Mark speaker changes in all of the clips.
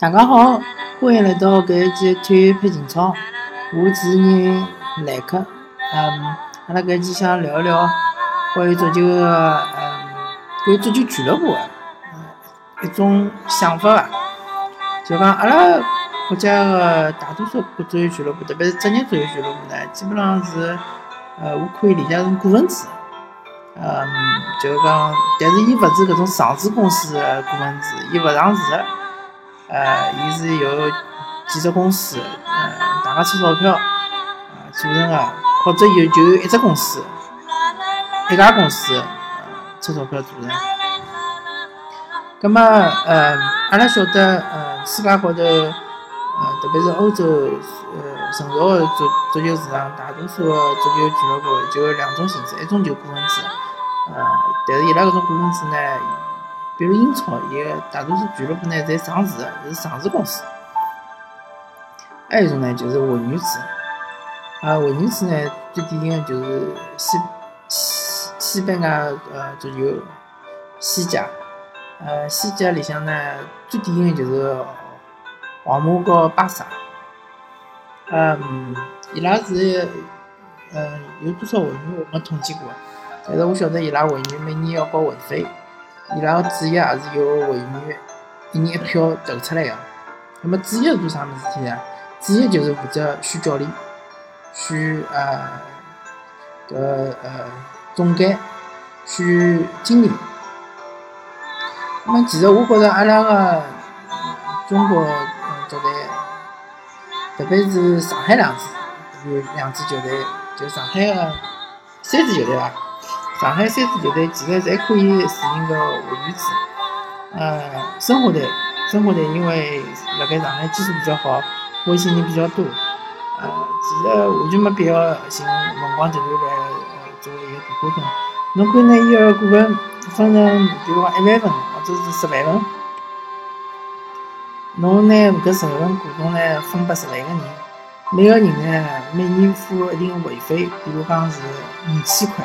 Speaker 1: 大家好，欢迎来到搿一期体育配情操，我主持人莱克。嗯，阿拉搿期想聊一聊关于足球个，嗯，关于足球俱乐部个，一种想法伐？就讲阿拉国家的大多数足球俱乐部，特别是职业足球俱乐部呢，基本上是，呃，我可以理解成股份制。嗯，就讲，但是伊勿是搿种上市公司个股份制，伊勿上市个。呃，伊是由几只公司，呃，大家出钞票，呃，组成个，或者有就一只公司，一家公司，呃，出钞票组成。葛末，呃，阿拉晓得，呃，世界高头，特别是欧洲，呃，成熟的足足球市场，大多数个足球俱乐部就有两种形式，一种就股份制，呃，但是伊拉搿种股份制呢。比如英超，伊大多数俱乐部呢，侪上市，是上市公司。还有一种呢，就是会员制。啊，会员制呢，最典型的就是西西西班牙呃足球西甲。呃，西甲里向呢，最典型的就是皇马和巴萨。嗯，伊拉是嗯有多少会员我没统计过，但是我晓得伊拉会员每年要交会费。伊拉个主席也是由会员一人一票投出来个。那么主席是做啥物事体呢？主席就是负责选教练、选呃搿呃总监、选经理。那么其实我觉着阿拉个中国球队，特别是上海两支有两支球队，就上海个三支球队伐？上海三支球队其实侪可以实行个会员制，呃，申花队，申花队因为辣盖上海基础比较好，欢喜人比较多，呃，其实完全没必要寻辰光集团来呃做一个大股东。侬可以拿伊个股份分成，比如讲一万份或者是十万份，侬拿搿十万份股东呢分拨十万个人，每个人呢每年付一定个会费，比如讲是五千块。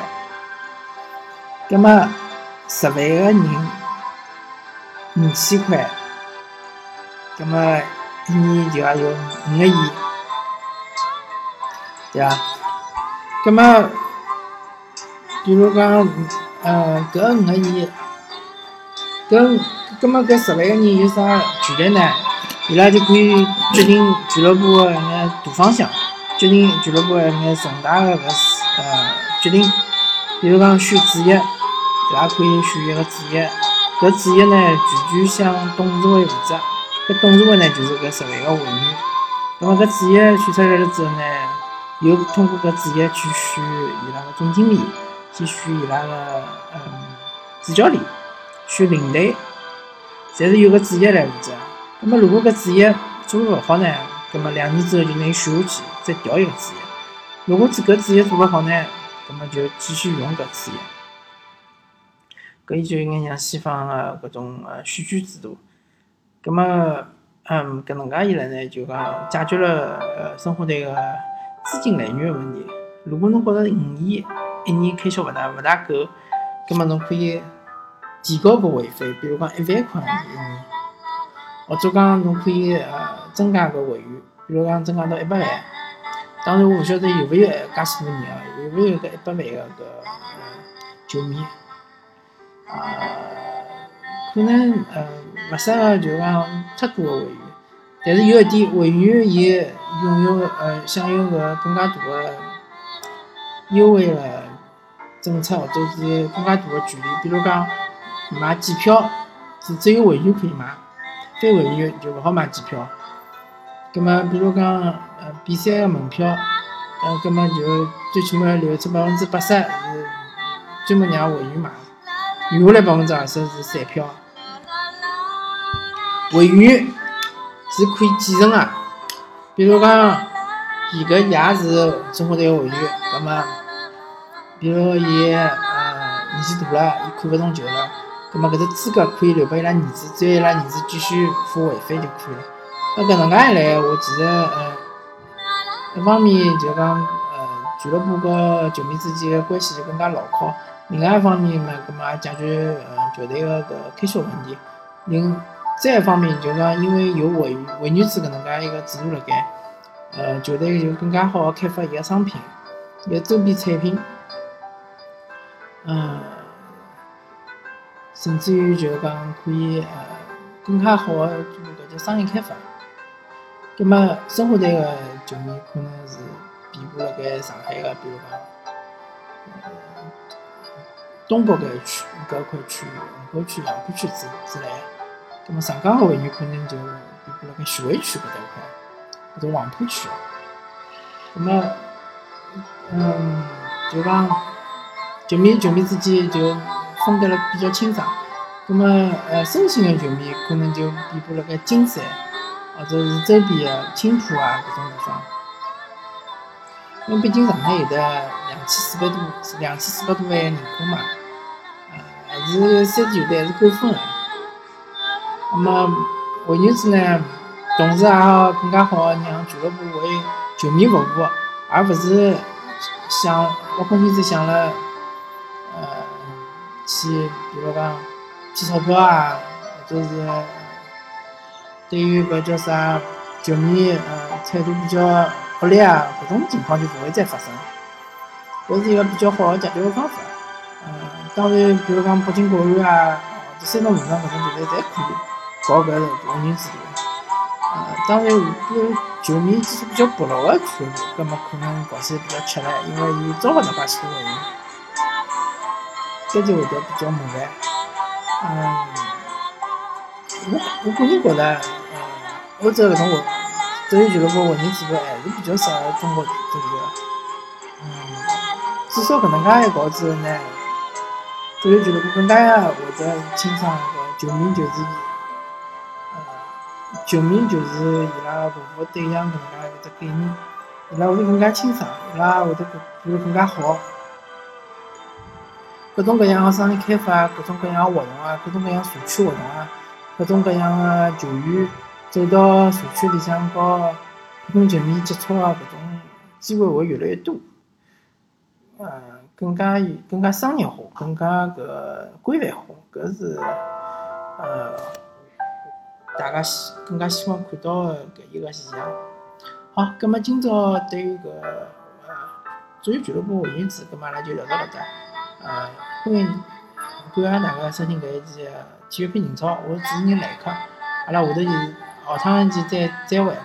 Speaker 1: 葛么十万个人五千块，葛么一年就要有五个亿，对伐？葛么比如讲，呃，搿五个亿，搿葛么搿十万个人有啥权利呢？伊拉就可以决定俱乐部个眼大方向，决定俱乐部个眼重大个搿呃决定，比如讲选主席。伊拉可以选一个主席，搿主席呢，全权向董事会负责。搿董事会呢，就是搿十万个会员。那么搿主席选出来了之后呢，又通过搿主席去选伊拉个总经理，去选伊拉个嗯主教练，选领队，侪是有个主席来负责。那么如果搿主席做了勿好呢，那么两年之后就拿伊选下去，再调一个主席。如果搿主席做勿好呢，那么就继续用搿主席。搿伊就有眼像西方个搿种呃选举制度，葛末嗯搿能介一来呢，就讲解决了呃生活队个资金来源个问题。如果侬觉着五亿一年开销勿大勿大够，葛末侬可以提高搿会费，比如讲一万块一年，或者讲侬可以呃增加搿会员，比如讲增加到一百万。当然我勿晓得有勿有介许多人啊，有勿有搿一百万个搿球迷。呃，可能呃，勿适合就讲太多个会员，但是有一点，会员伊拥有呃享有个更加大个优惠个政策，或者是更加大个权利。比如讲买机票是只有会员可以买，非会员就勿好买机票。葛末比如讲呃比赛个门票，呃葛末就最起码留出百分之八十是专门让会员买。余下来百分之二十是彩票，会员是可以继承个，比如讲，伊搿爷是中国队个会员，葛末，比如伊呃年纪大了，伊看勿中球了，葛末搿只资格可以留拨伊拉儿子，只要伊拉儿子继续付会费就可以了。那搿能介一来，我其实呃，一方面就讲呃俱乐部和球迷之间的关系就更加牢靠。另外一方面嘛，葛末也解决呃球队个搿开销问题。另再一方面，就讲因为有会会员制搿能介一个制度辣盖，呃，球队就更加好开发伊个商品，伊个周边产品，嗯，甚至于就是讲可以呃更加好个做搿叫商业开发。葛末申花队个球迷可能是遍布辣盖上海个，比如讲，呃，东北搿区搿块区域，虹口区、杨浦区之之类。葛末上港会员可能就遍布辣盖徐汇区搿搭块，或者黄浦区。葛末，嗯，就讲球迷球迷之间就分得了比较清爽。葛么，呃，申鑫个球迷可能就遍布辣盖金山。或者是周边的青浦啊，搿种地方，因为毕竟上海有的两千四百多、两千四百多万人口嘛，呃，还是三支球队还是够分的。那么换言之呢，同时也更加好让俱乐部为球迷服务，而勿是想我空心思想了，去比如讲骗钞票啊，或者是。对于搿叫啥球迷，呃，态度比较不利啊，搿种情况就勿会再发生。搿是一个比较好的解决方法。嗯，当然，比如讲北京国安啊，或者山东鲁能搿种球队，侪可以搞搿个会员制度。呃，当然，如果球迷基础比较薄弱个俱乐部，葛末可能搞起来比较吃力，因为伊招勿到介许多会员，搿就会得比较麻烦。嗯。我我个人觉得，嗯，欧洲搿种会职业俱乐部会员制度还是比较适合中国足球。嗯，至少搿能介一搞之后呢，足球俱乐部更加会得清爽搿球迷就是伊，呃，球迷就是伊拉服务对象搿能介一只概念，伊拉会得更加清爽，伊拉会得做得更加好。各种各样个商业开发，各种各样个活动啊，各种各样社区活动啊。各种各样的球员走到社区里向，和普通球迷接触啊搿种机会会越来越多，呃，更加更加商业化，更加搿规范化，搿是呃大家希更加希望看到的搿一个现象。好，葛末今朝对于搿呃足球俱乐部会员制，葛末阿拉就聊到搿搭，呃，欢迎感谢大家收听搿一期。体育篇英超，我是主持人来客，阿拉下头就是下趟一期再再会。